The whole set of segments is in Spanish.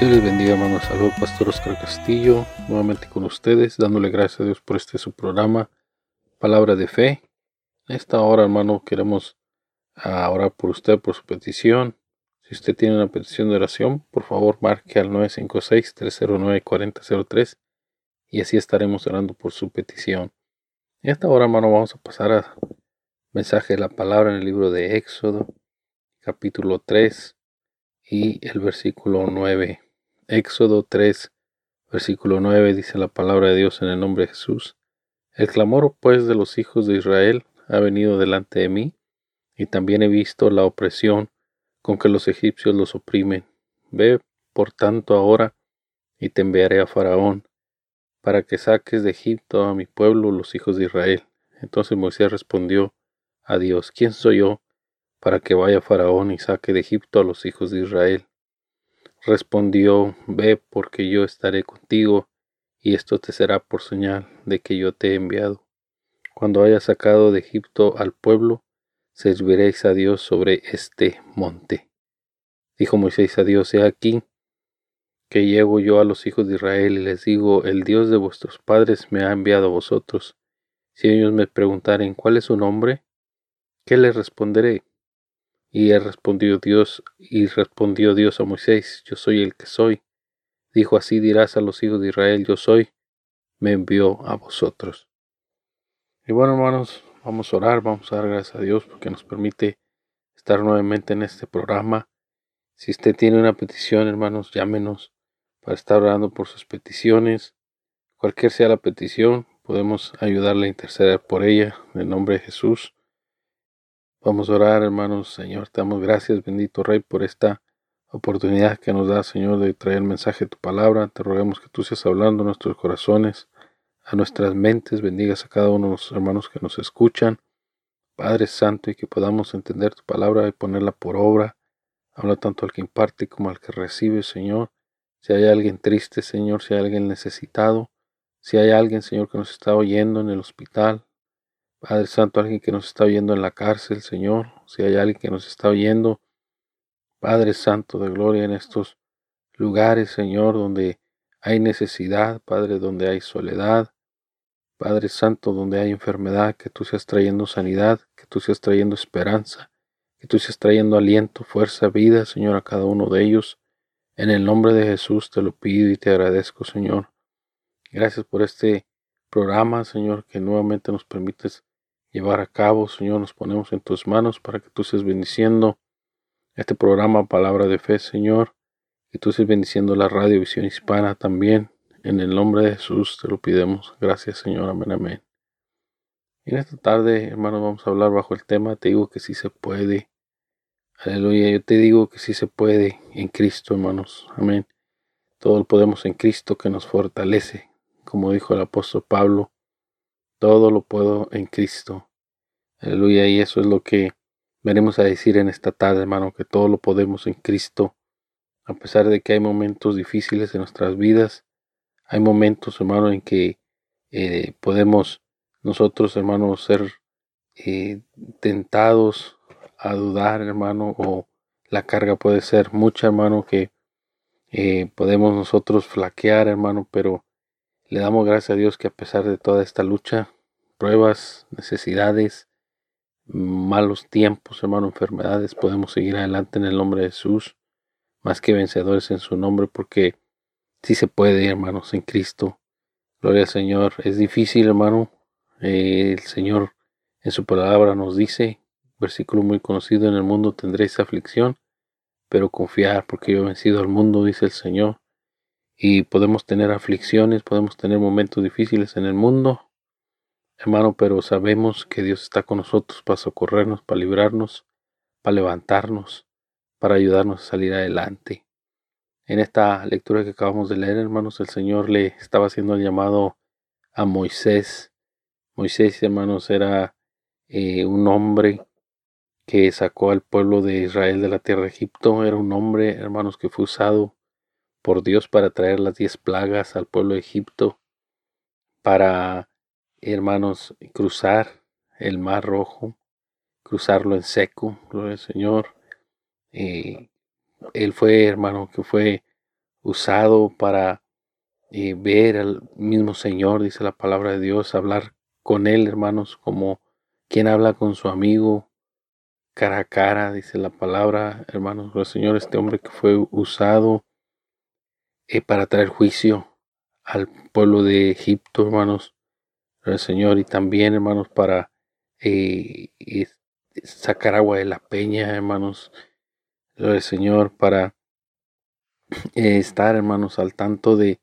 Dios les bendiga, hermanos. Saludos, Pastor Oscar Castillo, nuevamente con ustedes, dándole gracias a Dios por este su programa, Palabra de Fe. En esta hora, hermano, queremos ah, orar por usted, por su petición. Si usted tiene una petición de oración, por favor, marque al 956-309-4003 y así estaremos orando por su petición. En esta hora, hermano, vamos a pasar al mensaje de la palabra en el libro de Éxodo, capítulo 3 y el versículo 9. Éxodo 3, versículo 9 dice la palabra de Dios en el nombre de Jesús. El clamor pues de los hijos de Israel ha venido delante de mí, y también he visto la opresión con que los egipcios los oprimen. Ve, por tanto, ahora, y te enviaré a Faraón, para que saques de Egipto a mi pueblo, los hijos de Israel. Entonces Moisés respondió a Dios, ¿quién soy yo para que vaya Faraón y saque de Egipto a los hijos de Israel? Respondió, Ve, porque yo estaré contigo, y esto te será por señal de que yo te he enviado. Cuando haya sacado de Egipto al pueblo, serviréis a Dios sobre este monte. Dijo Moisés a Dios, he aquí que llego yo a los hijos de Israel y les digo, el Dios de vuestros padres me ha enviado a vosotros. Si ellos me preguntaren cuál es su nombre, ¿qué les responderé? Y respondió Dios, y respondió Dios a Moisés, yo soy el que soy. Dijo así dirás a los hijos de Israel, yo soy, me envió a vosotros. Y bueno, hermanos, vamos a orar, vamos a dar gracias a Dios porque nos permite estar nuevamente en este programa. Si usted tiene una petición, hermanos, llámenos para estar orando por sus peticiones. Cualquier sea la petición, podemos ayudarle a interceder por ella en el nombre de Jesús. Vamos a orar, hermanos. Señor, te damos gracias, bendito Rey, por esta oportunidad que nos da, Señor, de traer el mensaje de tu palabra. Te rogamos que tú seas hablando a nuestros corazones, a nuestras mentes. Bendigas a cada uno de los hermanos que nos escuchan. Padre Santo, y que podamos entender tu palabra y ponerla por obra. Habla tanto al que imparte como al que recibe, Señor. Si hay alguien triste, Señor, si hay alguien necesitado, si hay alguien, Señor, que nos está oyendo en el hospital, Padre Santo, alguien que nos está oyendo en la cárcel, Señor, si hay alguien que nos está oyendo, Padre Santo de gloria, en estos lugares, Señor, donde hay necesidad, Padre, donde hay soledad, Padre Santo, donde hay enfermedad, que tú seas trayendo sanidad, que tú seas trayendo esperanza, que tú seas trayendo aliento, fuerza, vida, Señor, a cada uno de ellos. En el nombre de Jesús te lo pido y te agradezco, Señor. Gracias por este programa, Señor, que nuevamente nos permites llevar a cabo. Señor, nos ponemos en tus manos para que tú seas bendiciendo este programa Palabra de Fe, Señor. Que tú seas bendiciendo la radio Visión Hispana también. En el nombre de Jesús te lo pidemos. Gracias, Señor. Amén, amén. En esta tarde, hermanos, vamos a hablar bajo el tema. Te digo que sí se puede. Aleluya. Yo te digo que sí se puede en Cristo, hermanos. Amén. Todo lo podemos en Cristo que nos fortalece. Como dijo el apóstol Pablo, todo lo puedo en Cristo. Aleluya. Y eso es lo que venimos a decir en esta tarde, hermano, que todo lo podemos en Cristo. A pesar de que hay momentos difíciles en nuestras vidas, hay momentos, hermano, en que eh, podemos nosotros, hermano, ser eh, tentados a dudar, hermano, o la carga puede ser mucha, hermano, que eh, podemos nosotros flaquear, hermano, pero le damos gracias a Dios que a pesar de toda esta lucha, pruebas, necesidades, malos tiempos, hermano, enfermedades, podemos seguir adelante en el nombre de Jesús, más que vencedores en su nombre, porque sí se puede, hermanos, en Cristo. Gloria al Señor. Es difícil, hermano. Eh, el Señor En su palabra nos dice, versículo muy conocido, en el mundo tendréis aflicción, pero confiar porque yo he vencido al mundo, dice el Señor. Y podemos tener aflicciones, podemos tener momentos difíciles en el mundo, hermano, pero sabemos que Dios está con nosotros para socorrernos, para librarnos, para levantarnos, para ayudarnos a salir adelante. En esta lectura que acabamos de leer, hermanos, el Señor le estaba haciendo el llamado a Moisés. Moisés, hermanos, era eh, un hombre que sacó al pueblo de Israel de la tierra de Egipto. Era un hombre, hermanos, que fue usado por Dios para traer las diez plagas al pueblo de Egipto, para, hermanos, cruzar el mar rojo, cruzarlo en seco, gloria al Señor. Eh, él fue, hermano, que fue usado para eh, ver al mismo Señor, dice la palabra de Dios, hablar con Él, hermanos, como quien habla con su amigo cara a cara, dice la palabra, hermanos, el Señor, este hombre que fue usado eh, para traer juicio al pueblo de Egipto, hermanos, el Señor, y también, hermanos, para eh, sacar agua de la peña, hermanos, el Señor, para eh, estar, hermanos, al tanto de,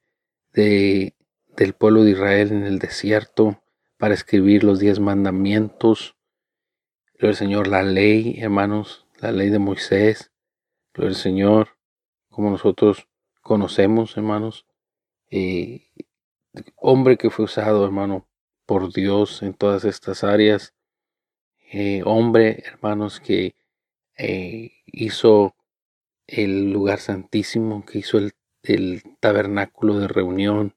de, del pueblo de Israel en el desierto, para escribir los diez mandamientos, el Señor, la ley, hermanos, la ley de Moisés, el Señor, como nosotros conocemos, hermanos, eh, hombre que fue usado, hermano, por Dios en todas estas áreas, eh, hombre, hermanos, que eh, hizo el lugar santísimo, que hizo el, tabernáculo de reunión,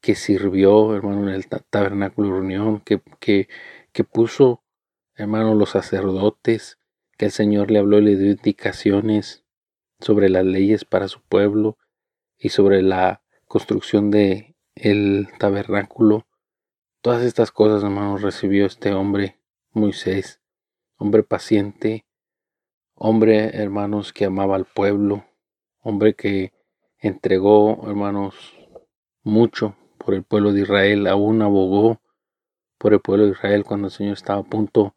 que sirvió, hermano, en el tabernáculo de reunión, que, que, que puso, hermano, los sacerdotes, que el Señor le habló y le dio indicaciones sobre las leyes para su pueblo y sobre la construcción de el tabernáculo. Todas estas cosas, hermano, recibió este hombre, Moisés, hombre paciente, hombre, hermanos, que amaba al pueblo, hombre que entregó, hermanos, mucho por el pueblo de Israel, aún abogó por el pueblo de Israel cuando el Señor estaba a punto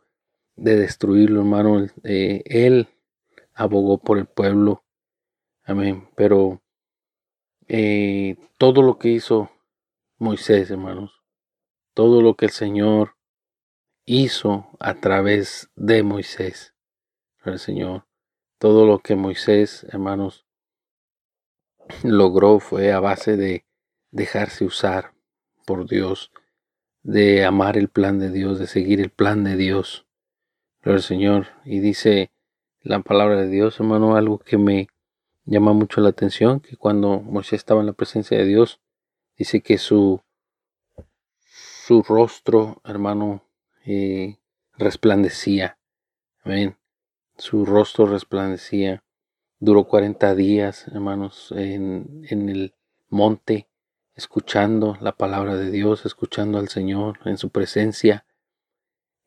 de destruirlo, hermano. Eh, él abogó por el pueblo. Amén. Pero eh, todo lo que hizo Moisés, hermanos, todo lo que el Señor hizo a través de Moisés, el Señor. Todo lo que Moisés, hermanos, logró fue a base de dejarse usar por Dios, de amar el plan de Dios, de seguir el plan de Dios. el Señor. Y dice la palabra de Dios, hermano, algo que me llama mucho la atención, que cuando Moisés estaba en la presencia de Dios, dice que su, su rostro, hermano, eh, resplandecía. Amén su rostro resplandecía. Duró 40 días, hermanos, en, en el monte, escuchando la palabra de Dios, escuchando al Señor en su presencia.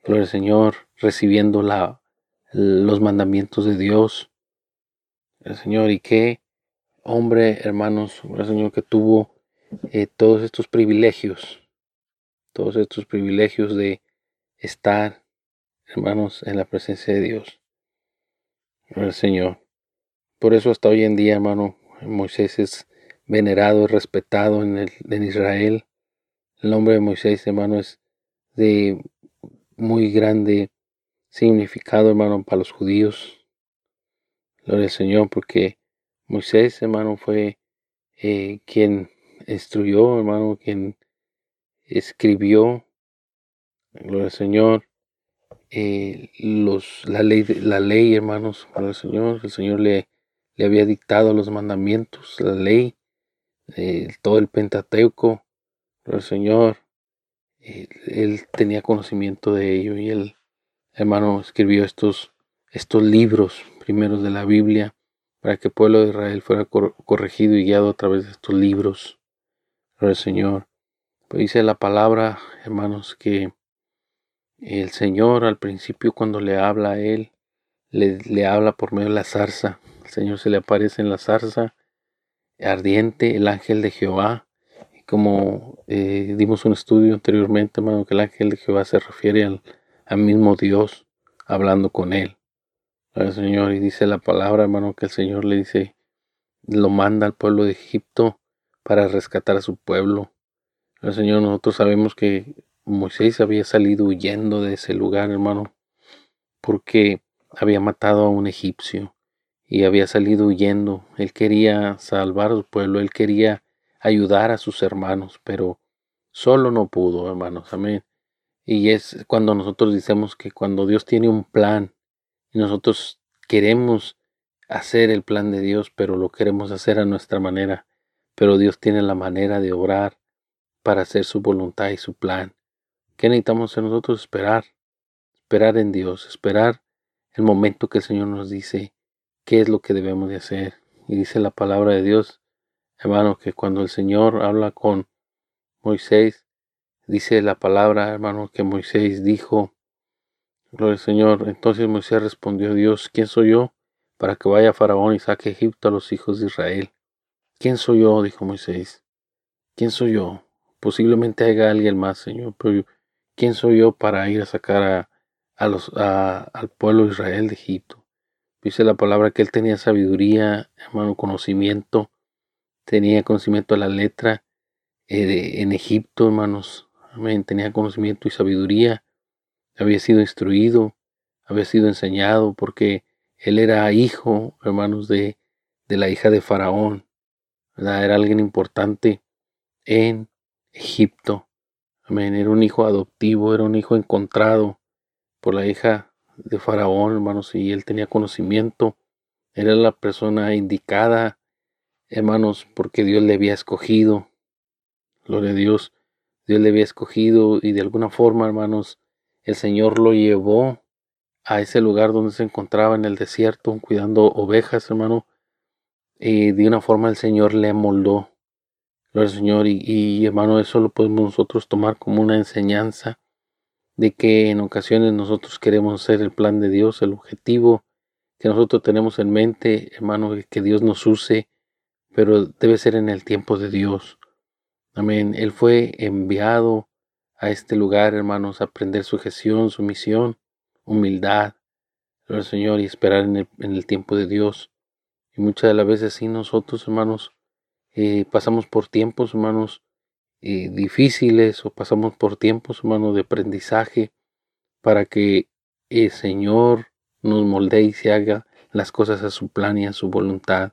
Gloria al Señor, recibiendo la, los mandamientos de Dios. El Señor, y qué hombre, hermanos, el Señor que tuvo eh, todos estos privilegios, todos estos privilegios de estar, hermanos, en la presencia de Dios el Señor. Por eso hasta hoy en día, hermano, Moisés es venerado y respetado en, el, en Israel. El nombre de Moisés, hermano, es de muy grande significado, hermano, para los judíos. Gloria al Señor, porque Moisés, hermano, fue eh, quien instruyó, hermano, quien escribió, gloria al Señor, eh, los, la, ley, la ley, hermanos, para el Señor. El Señor le, le había dictado los mandamientos, la ley, eh, todo el Pentateuco. Pero el Señor, eh, él tenía conocimiento de ello y el hermano, escribió estos, estos libros primeros de la Biblia para que el pueblo de Israel fuera corregido y guiado a través de estos libros. Pero el Señor, pues dice la palabra, hermanos, que el Señor al principio cuando le habla a él, le, habla por medio de la zarza. El Señor se le aparece en la zarza ardiente, el ángel de Jehová. Y como eh, dimos un estudio anteriormente, hermano, que el ángel de Jehová se refiere al mismo Dios hablando con él. El Señor, y dice la palabra, hermano, que el Señor le dice, lo manda al pueblo de Egipto para rescatar a su pueblo. El Señor, nosotros sabemos que Moisés había salido huyendo de ese lugar, hermano, porque había matado a un egipcio y había salido huyendo. Él quería salvar a su pueblo, él quería ayudar a sus hermanos, pero solo no pudo, hermanos. Amén. Y es cuando nosotros decimos que cuando Dios tiene un plan nosotros queremos hacer el plan de Dios, pero lo queremos hacer a nuestra manera, pero Dios tiene la manera de obrar para hacer su voluntad y su plan. ¿Qué necesitamos hacer nosotros? Esperar, esperar en Dios, esperar el momento que el Señor nos dice qué es lo que debemos de hacer. Y dice la palabra de Dios, hermano, que cuando el Señor habla con Moisés, dice la palabra, hermano, que Moisés dijo, Gloria al Señor. Entonces Moisés respondió, Dios, ¿quién soy yo para que vaya Faraón y saque Egipto a los hijos de Israel? ¿Quién soy yo? dijo Moisés. ¿Quién soy yo? Posiblemente haya alguien más, Señor, pero ¿quién soy yo para ir a sacar a, los, al pueblo de Israel de Egipto? Dice la palabra que él tenía sabiduría, hermano, conocimiento, tenía conocimiento de la letra eh, en Egipto, hermanos. Amén. Tenía conocimiento y sabiduría, había sido instruido, había sido enseñado, porque él era hijo, hermanos, de, de la hija de Faraón. Era alguien importante en Egipto. Amén. Era un hijo adoptivo, era un hijo encontrado por la hija de Faraón, hermanos, y él tenía conocimiento. Era la persona indicada, hermanos, porque Dios le había escogido. Gloria a Dios. Dios le había escogido y de alguna forma, hermanos, el Señor lo llevó a ese lugar donde se encontraba en el desierto, cuidando ovejas, hermano. Y de una forma el Señor le moldó. Gloria al Señor. Y, y hermano, eso lo podemos nosotros tomar como una enseñanza de que en ocasiones nosotros queremos hacer el plan de Dios, el objetivo que nosotros tenemos en mente, hermano, que Dios nos use, pero debe ser en el tiempo de Dios. Amén. Él fue enviado a este lugar, hermanos, aprender su gestión, su misión, humildad, al Señor, y esperar en el, en el, tiempo de Dios. Y muchas de las veces sí nosotros, hermanos, eh, pasamos por tiempos, hermanos, eh, difíciles o pasamos por tiempos, hermanos, de aprendizaje para que el Señor nos moldee y se haga las cosas a su plan y a su voluntad.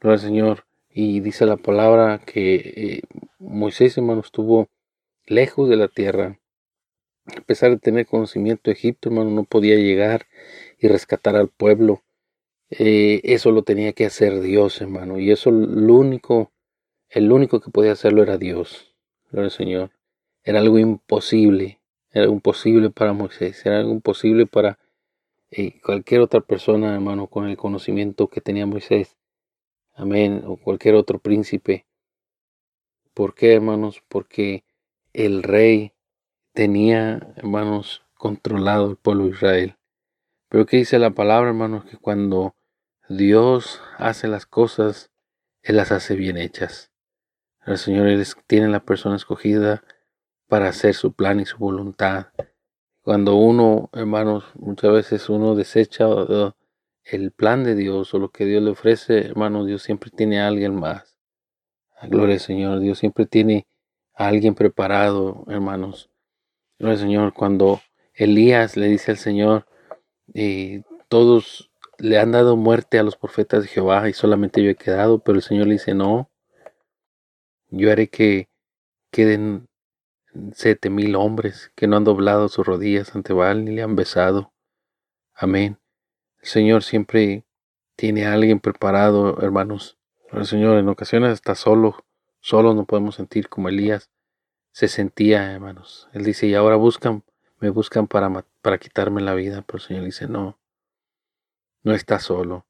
Gloria Señor. Y dice la palabra que eh, Moisés, hermano, estuvo lejos de la tierra. A pesar de tener conocimiento Egipto, hermano, no podía llegar y rescatar al pueblo. Eh, eso lo tenía que hacer Dios, hermano. Y eso lo único el único que podía hacerlo era Dios, gloria al Señor. Era algo imposible, era algo imposible para Moisés, era algo imposible para eh, cualquier otra persona, hermano, con el conocimiento que tenía Moisés. Amén, o cualquier otro príncipe. ¿Por qué, hermanos? Porque el rey tenía, hermanos, controlado el pueblo de Israel. Pero ¿qué dice la palabra, hermanos? Que cuando Dios hace las cosas, Él las hace bien hechas. El Señor tiene la persona escogida para hacer su plan y su voluntad. Cuando uno, hermanos, muchas veces uno desecha el plan de Dios o lo que Dios le ofrece, hermanos, Dios siempre tiene a alguien más. Gloria al Señor, Dios siempre tiene alguien preparado, hermanos. Gloria Señor, cuando Elías le dice al Señor, eh, todos le han dado muerte a los profetas de Jehová y solamente yo he quedado, pero el Señor le dice, no, yo haré que queden siete mil hombres que no han doblado sus rodillas ante Baal ni le han besado. Amén. El Señor siempre tiene a alguien preparado, hermanos. El Señor en ocasiones está solo, solo no podemos sentir como Elías se sentía, hermanos. Él dice, y ahora buscan, me buscan para, para quitarme la vida, pero el Señor dice, no, no está solo.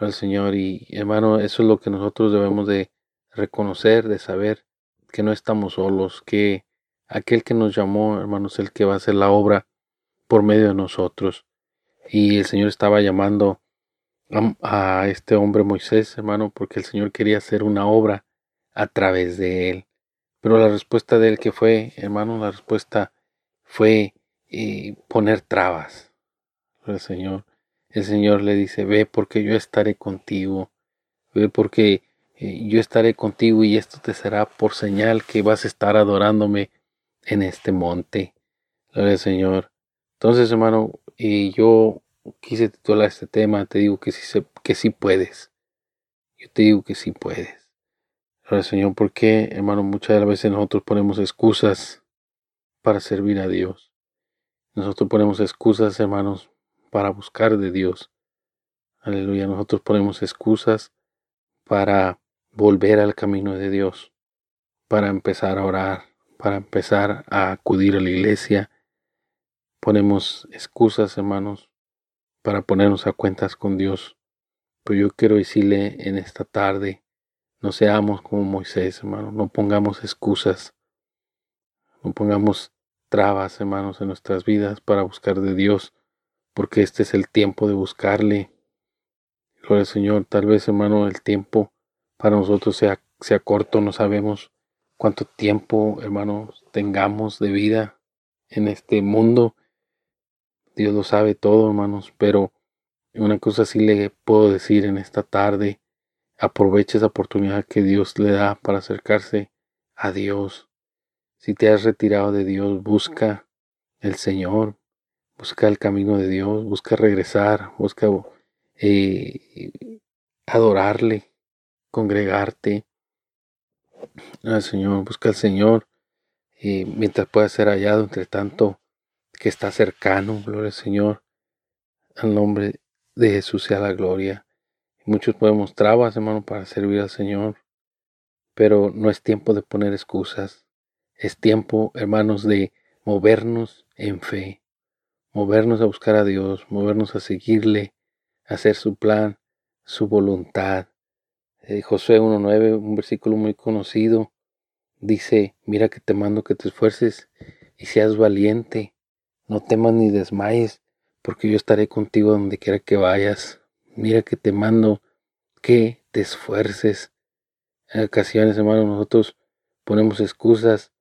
El Señor, y hermano, eso es lo que nosotros debemos de reconocer, de saber que no estamos solos, que aquel que nos llamó, hermanos, el que va a hacer la obra por medio de nosotros. Y el Señor estaba llamando a, este hombre Moisés, hermano, porque el Señor quería hacer una obra a través de él. Pero la respuesta de él que fue, hermano, la respuesta fue eh, poner trabas. El Señor, el Señor le dice, ve porque yo estaré contigo, ve porque eh, yo estaré contigo y esto te será por señal que vas a estar adorándome en este monte. Gloria al Señor. Entonces, hermano, y yo quise titular este tema, te digo que sí, que sí puedes. Yo te digo que sí puedes. Al Señor, porque, hermano, muchas de las veces nosotros ponemos excusas para servir a Dios. Nosotros ponemos excusas, hermanos, para buscar de Dios. Aleluya. Nosotros ponemos excusas para volver al camino de Dios, para empezar a orar, para empezar a acudir a la iglesia. Ponemos excusas, hermanos, para ponernos a cuentas con Dios. Pero yo quiero decirle en esta tarde, no seamos como Moisés, hermano, no pongamos excusas, no pongamos trabas, hermanos, en nuestras vidas para buscar de Dios, porque este es el tiempo de buscarle. Gloria al Señor, tal vez, hermano, el tiempo para nosotros sea, sea corto, no sabemos cuánto tiempo, hermanos, tengamos de vida en este mundo. Dios lo sabe todo, hermanos, pero una cosa sí le puedo decir en esta tarde, aproveche esa oportunidad que Dios le da para acercarse a Dios. Si te has retirado de Dios, busca el Señor, busca el camino de Dios, busca regresar, busca eh, adorarle, congregarte al Señor, busca al Señor y mientras pueda ser hallado, entre tanto que está cercano, gloria al Señor, al nombre de Jesús sea la gloria. Muchos podemos trabas, hermano, para servir al Señor, pero no es tiempo de poner excusas, es tiempo, hermanos, de movernos en fe, movernos a buscar a Dios, movernos a seguirle, a hacer su plan, su voluntad, eh, Josué 1.9, un versículo muy conocido, dice, mira que te mando que te esfuerces y seas valiente, no temas ni desmayes, porque yo estaré contigo donde quiera que vayas. Mira que te mando que te esfuerces. En ocasiones, hermanos, nosotros ponemos excusas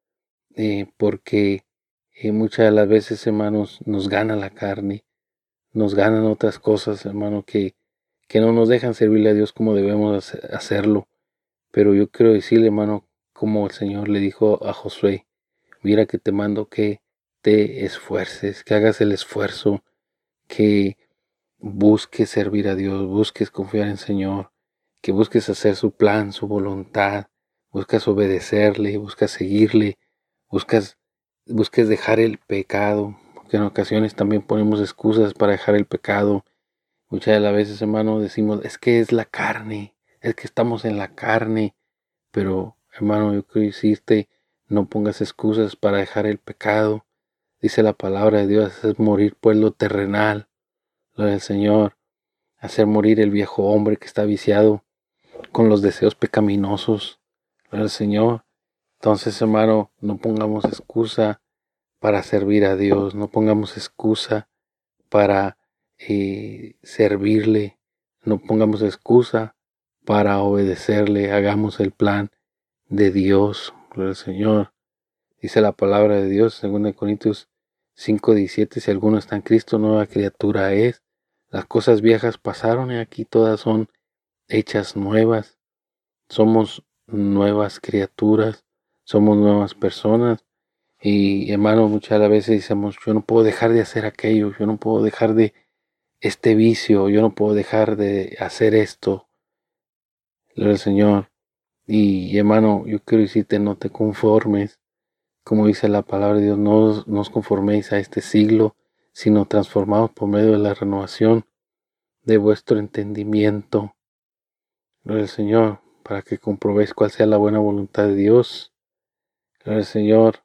eh, porque eh, muchas de las veces, hermanos, nos gana la carne, nos ganan otras cosas, hermano, que que no nos dejan servirle a Dios como debemos hacerlo. Pero yo quiero decirle, hermano, como el Señor le dijo a Josué, mira que te mando que te esfuerces, que hagas el esfuerzo, que busques servir a Dios, busques confiar en el Señor, que busques hacer su plan, su voluntad, buscas obedecerle, buscas seguirle, buscas, busques dejar el pecado, porque en ocasiones también ponemos excusas para dejar el pecado, Muchas de las veces, hermano, decimos, es que es la carne, es que estamos en la carne. Pero, hermano, yo quiero decirte, no pongas excusas para dejar el pecado. Dice la palabra de Dios, es morir pues lo terrenal, lo del Señor, hacer morir el viejo hombre que está viciado con los deseos pecaminosos, lo del Señor. Entonces, hermano, no pongamos excusa para servir a Dios, no pongamos excusa para y servirle, no pongamos excusa para obedecerle, hagamos el plan de Dios, gloria al Señor. Dice la palabra de Dios, 2 Corintios 5:17, si alguno está en Cristo, nueva criatura es. Las cosas viejas pasaron y aquí todas son hechas nuevas. Somos nuevas criaturas, somos nuevas personas. Y hermano, muchas veces decimos, yo no puedo dejar de hacer aquello, yo no puedo dejar de este vicio, yo no puedo dejar de hacer esto. El Señor. Y hermano, yo quiero decirte, no te conformes. Como dice la palabra de Dios, no, os conforméis a este siglo, sino transformados por medio de la renovación de vuestro entendimiento. Gloria al Señor, para que comprobéis cuál sea la buena voluntad de Dios. Gloria al Señor.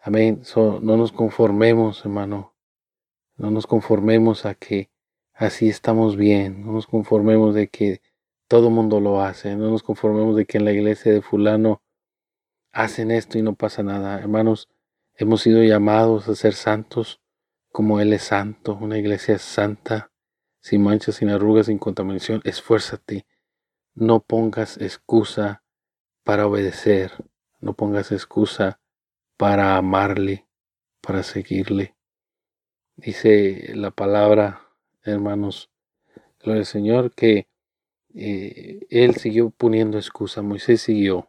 Amén. no nos conformemos, hermano. No nos conformemos a que así estamos bien, no nos conformemos de que todo mundo lo hace, no nos conformemos de que en la iglesia de fulano hacen esto y no pasa nada. Hermanos, hemos sido llamados a ser santos como Él es santo, una iglesia santa, sin manchas, sin arrugas, sin contaminación. Esfuérzate, no pongas excusa para obedecer, no pongas excusa para amarle, para seguirle. Dice la palabra, hermanos, gloria al Señor, que eh, él siguió poniendo excusa, Moisés siguió.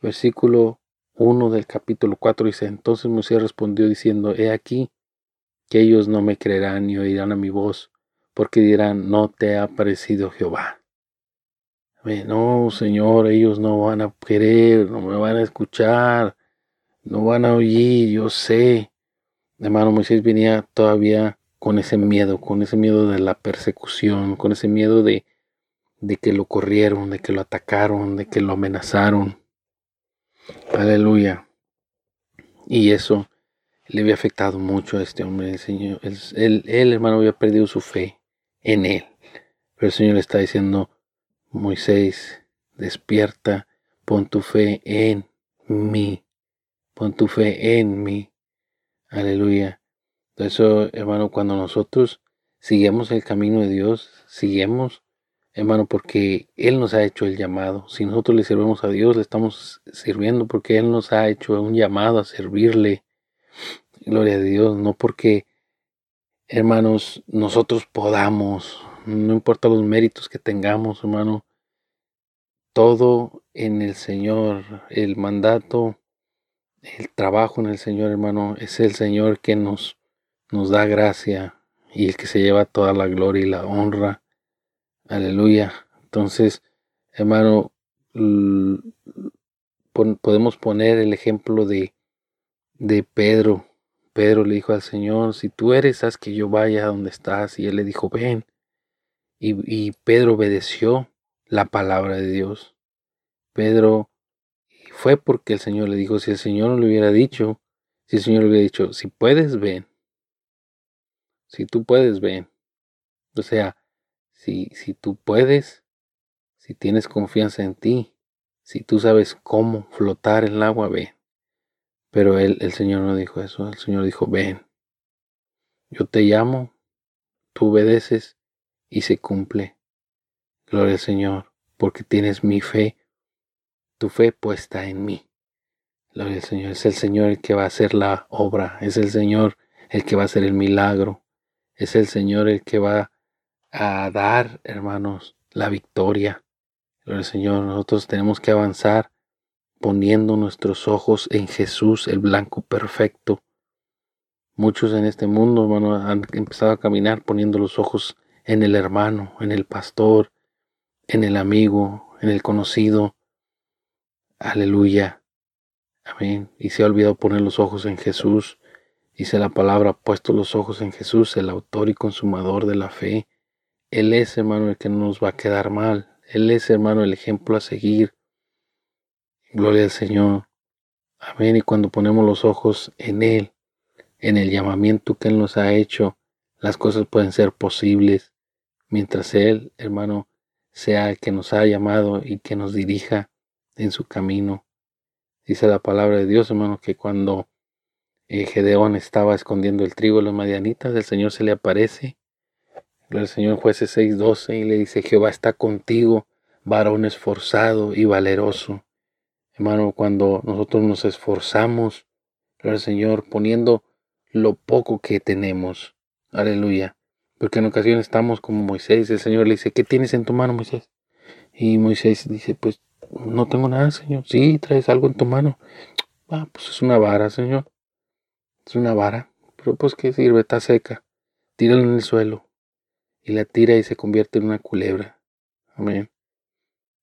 Versículo 1 del capítulo 4 dice, entonces Moisés respondió diciendo, he aquí que ellos no me creerán ni oirán a mi voz, porque dirán, no te ha parecido Jehová. No, Señor, ellos no van a querer, no me van a escuchar, no van a oír, yo sé. Hermano Moisés venía todavía con ese miedo, con ese miedo de la persecución, con ese miedo de, de que lo corrieron, de que lo atacaron, de que lo amenazaron. Aleluya. Y eso le había afectado mucho a este hombre. El Señor, él, hermano, había perdido su fe en él. Pero el Señor le está diciendo, Moisés, despierta, pon tu fe en mí. Pon tu fe en mí. Aleluya. Por eso, hermano, cuando nosotros seguimos el camino de Dios, seguimos hermano, porque Él nos ha hecho el llamado. Si nosotros le servimos a Dios, le estamos sirviendo porque Él nos ha hecho un llamado a servirle. Gloria a Dios, no porque, hermanos, nosotros podamos, no importa los méritos que tengamos, hermano, todo en el Señor, el mandato, el trabajo en el Señor, hermano, es el Señor que nos, nos da gracia y el que se lleva toda la gloria y la honra. Aleluya. Entonces, hermano, podemos poner el ejemplo de, de Pedro. Pedro le dijo al Señor, si tú eres, haz que yo vaya donde estás. Y él le dijo, ven. Y, y Pedro obedeció la palabra de Dios. Pedro fue porque el Señor le dijo, si el Señor no le hubiera dicho, si el Señor le hubiera dicho, si puedes, ven. Si tú puedes, ven. O sea, si, si tú puedes, si tienes confianza en ti, si tú sabes cómo flotar en el agua, ven. Pero él, el Señor no dijo eso, el Señor dijo, ven. Yo te llamo, tú obedeces y se cumple. Gloria al Señor, porque tienes mi fe, tu fe puesta en mí. Gloria al Señor, es el Señor el que va a hacer la obra, es el Señor el que va a hacer el milagro, es el Señor el que va a dar, hermanos, la victoria. el Señor, nosotros tenemos que avanzar poniendo nuestros ojos en Jesús, el blanco perfecto. Muchos en este mundo, hermano, han empezado a caminar poniendo los ojos en el hermano, en el pastor, en el amigo, en el conocido. Aleluya. Amén. Y se ha olvidado poner los ojos en Jesús. Dice la palabra, puesto los ojos en Jesús, el autor y consumador de la fe, él es, hermano, el que no nos va a quedar mal. Él es, hermano, el ejemplo a seguir. Gloria al Señor. Amén. Y cuando ponemos los ojos en Él, en el llamamiento que Él nos ha hecho, las cosas pueden ser posibles. Mientras Él, hermano, sea el que nos ha llamado y que nos dirija en su camino. Dice la palabra de Dios, hermano, que cuando eh, Gedeón estaba escondiendo el trigo de los madianitas, el Señor se le aparece el Señor jueces 6:12 y le dice, Jehová está contigo, varón esforzado y valeroso. Hermano, cuando nosotros nos esforzamos, el Señor, poniendo lo poco que tenemos. Aleluya. Porque en ocasiones estamos como Moisés, el Señor le dice, ¿qué tienes en tu mano, Moisés? Y Moisés dice, pues no tengo nada, Señor. Sí, traes algo en tu mano. Ah, pues es una vara, Señor. Es una vara. Pero pues, ¿qué sirve? Está seca. Tíralo en el suelo y la tira y se convierte en una culebra. Amén.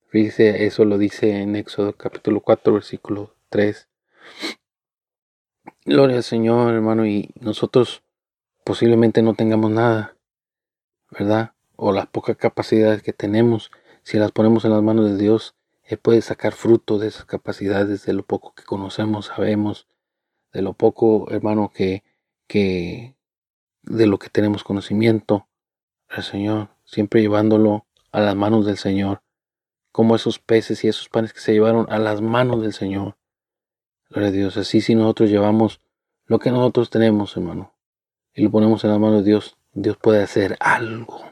Fíjese, eso lo dice en Éxodo capítulo 4, versículo 3. Gloria al Señor, hermano, y nosotros posiblemente no tengamos nada, ¿verdad? O las pocas capacidades que tenemos, si las ponemos en las manos de Dios, Él puede sacar fruto de esas capacidades, de lo poco que conocemos, sabemos, de lo poco, hermano, que, que de lo que tenemos conocimiento al Señor, siempre llevándolo a las manos del Señor, como esos peces y esos panes que se llevaron a las manos del Señor. Gloria a Dios, así si nosotros llevamos lo que nosotros tenemos, hermano, y lo ponemos en las manos de Dios, Dios puede hacer algo.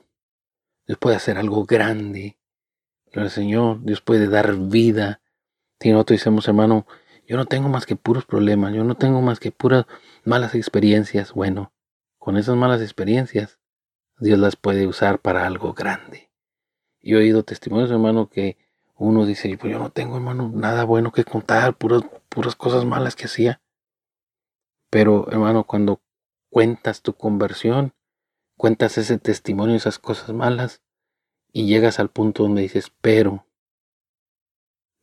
Dios puede hacer algo grande. Gloria al Señor, Dios puede dar vida. Si nosotros decimos, hermano, yo no tengo más que puros problemas, yo no tengo más que puras malas experiencias. Bueno, con esas malas experiencias, Dios las puede usar para algo grande. Yo he oído testimonios, hermano, que uno dice, pues yo no tengo, hermano, nada bueno que contar, puras, puras cosas malas que hacía. Pero, hermano, cuando cuentas tu conversión, cuentas ese testimonio, esas cosas malas, y llegas al punto donde dices, pero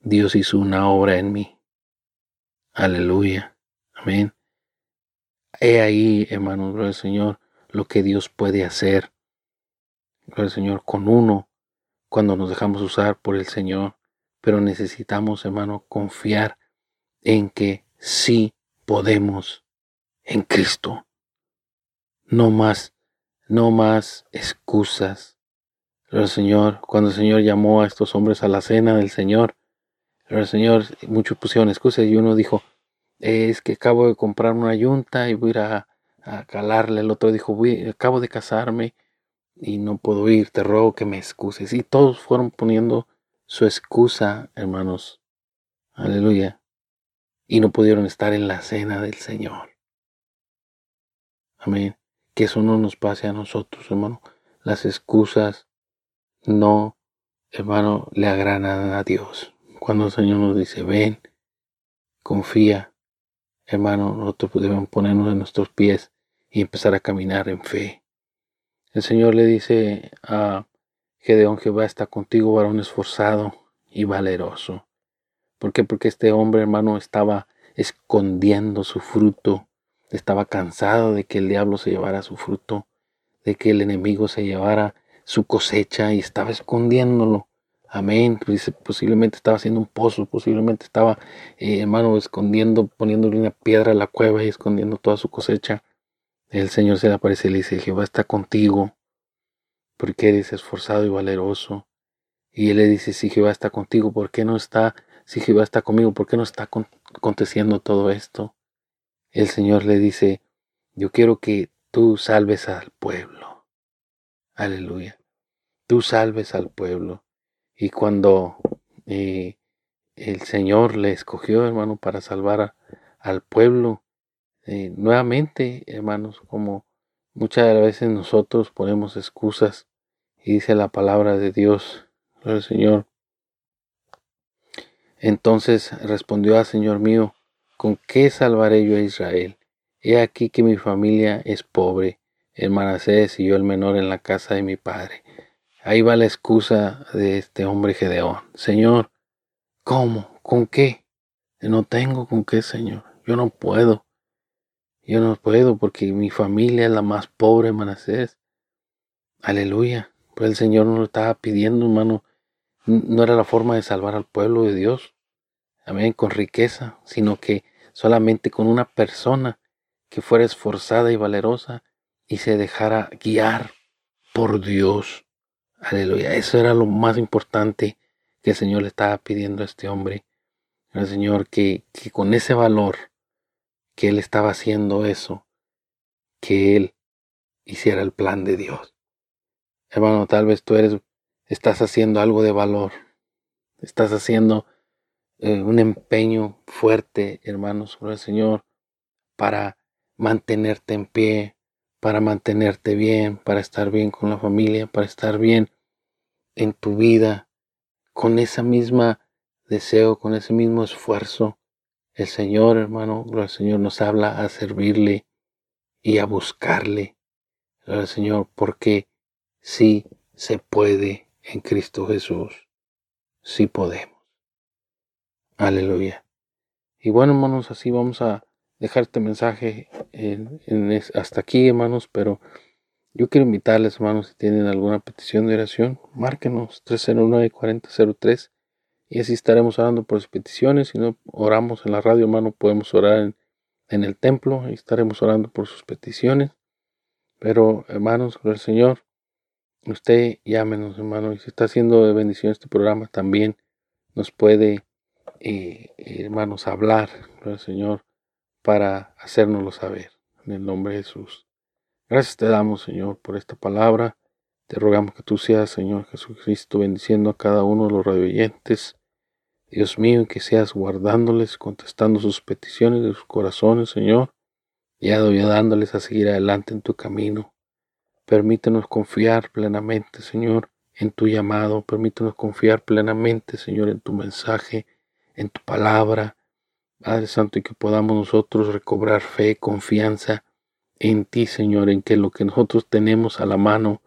Dios hizo una obra en mí. Aleluya. Amén. He ahí, hermano, gloria al Señor, lo que Dios puede hacer. Gloria al Señor, con uno, cuando nos dejamos usar por el Señor. Pero necesitamos, hermano, confiar en que sí podemos en Cristo. No más, no más excusas. Al Señor, cuando el Señor llamó a estos hombres a la cena del Señor, al Señor, muchos pusieron excusas y uno dijo, es que acabo de comprar una yunta y voy a ir a, calarle. El otro dijo, voy, acabo de casarme y no puedo ir, te ruego que me excuses. Y todos fueron poniendo su excusa, hermanos. Aleluya. Y no pudieron estar en la cena del Señor. Amén. Que eso no nos pase a nosotros, hermano. Las excusas no, hermano, le agradan a Dios. Cuando el Señor nos dice, ven, confía, hermano, nosotros debemos ponernos en nuestros pies y empezar a caminar en fe. El Señor le dice a Gedeón, Jehová está contigo, varón esforzado y valeroso. ¿Por qué? Porque este hombre, hermano, estaba escondiendo su fruto, estaba cansado de que el diablo se llevara su fruto, de que el enemigo se llevara su cosecha y estaba escondiéndolo. Amén. Pues, posiblemente estaba haciendo un pozo, posiblemente estaba, eh, hermano, escondiendo, poniéndole una piedra a la cueva y escondiendo toda su cosecha. El Señor se le aparece y le dice, Jehová está contigo, porque eres esforzado y valeroso. Y él le dice, si Jehová está contigo, ¿por qué no está, si Jehová está conmigo, ¿por qué no está aconteciendo todo esto? El Señor le dice, yo quiero que tú salves al pueblo. Aleluya. Tú salves al pueblo. Y cuando eh, el Señor le escogió, hermano, para salvar al pueblo, eh, nuevamente, hermanos, como muchas veces nosotros ponemos excusas y dice la palabra de Dios, el Señor. Entonces respondió al Señor mío, ¿con qué salvaré yo a Israel? He aquí que mi familia es pobre, el Manasés y yo el menor en la casa de mi padre. Ahí va la excusa de este hombre Gedeón. Señor, ¿cómo? ¿Con qué? No tengo con qué, Señor. Yo no puedo. Yo no puedo porque mi familia es la más pobre, Manasés. Aleluya. Pues el Señor no lo estaba pidiendo, hermano. No era la forma de salvar al pueblo de Dios. Amén, con riqueza, sino que solamente con una persona que fuera esforzada y valerosa y se dejara guiar por Dios. Aleluya. Eso era lo más importante que el Señor le estaba pidiendo a este hombre. El Señor que, que con ese valor que él estaba haciendo eso, que él hiciera el plan de Dios. Hermano, tal vez tú eres, estás haciendo algo de valor. Estás haciendo eh, un empeño fuerte, hermano, sobre el Señor para mantenerte en pie, para mantenerte bien, para estar bien con la familia, para estar bien en tu vida con esa misma deseo, con ese mismo esfuerzo. El Señor, hermano, el Señor nos habla a servirle y a buscarle. El Señor, porque sí se puede en Cristo Jesús. Sí podemos. Aleluya. Y bueno, hermanos, así vamos a dejar este mensaje hasta aquí, hermanos, pero yo quiero invitarles, hermanos, si tienen alguna petición de oración, márquenos 309-4003 y así estaremos orando por sus peticiones. Si no oramos en la radio, hermano, podemos orar en, el templo y estaremos orando por sus peticiones. Pero, hermanos, el Señor, usted llámenos, hermano, y si está haciendo de bendición este programa, también nos puede, eh, hermanos, hablar el Señor para hacérnoslo saber. En el nombre de Jesús. Gracias te damos, Señor, por esta palabra. Te rogamos que tú seas, Señor Jesucristo, bendiciendo a cada uno de los radioyentes. Dios mío, que seas guardándoles, contestando sus peticiones de sus corazones, Señor, y ayudándoles a seguir adelante en tu camino. Permítenos confiar plenamente, Señor, en tu llamado. Permítenos confiar plenamente, Señor, en tu mensaje, en tu palabra. Padre Santo, y que podamos nosotros recobrar fe, confianza en ti, Señor, en que lo que nosotros tenemos a la mano,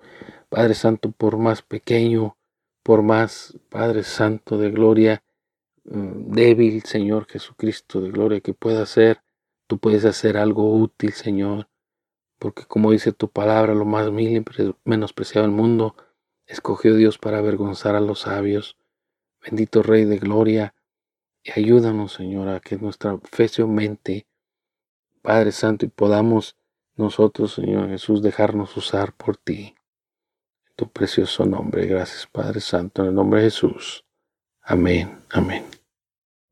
Padre Santo, por más pequeño, por más, Padre Santo de gloria, débil, Señor Jesucristo de gloria, que pueda ser, tú puedes hacer algo útil, Señor, porque como dice tu palabra, lo más mil y menospreciado del mundo, escogió Dios para avergonzar a los sabios. Bendito Rey de Gloria, y ayúdanos, Señor, a que nuestra fe se aumente, Padre Santo, y podamos nosotros, Señor Jesús, dejarnos usar por ti. En tu precioso nombre, gracias, Padre Santo, en el nombre de Jesús. Amén, amén.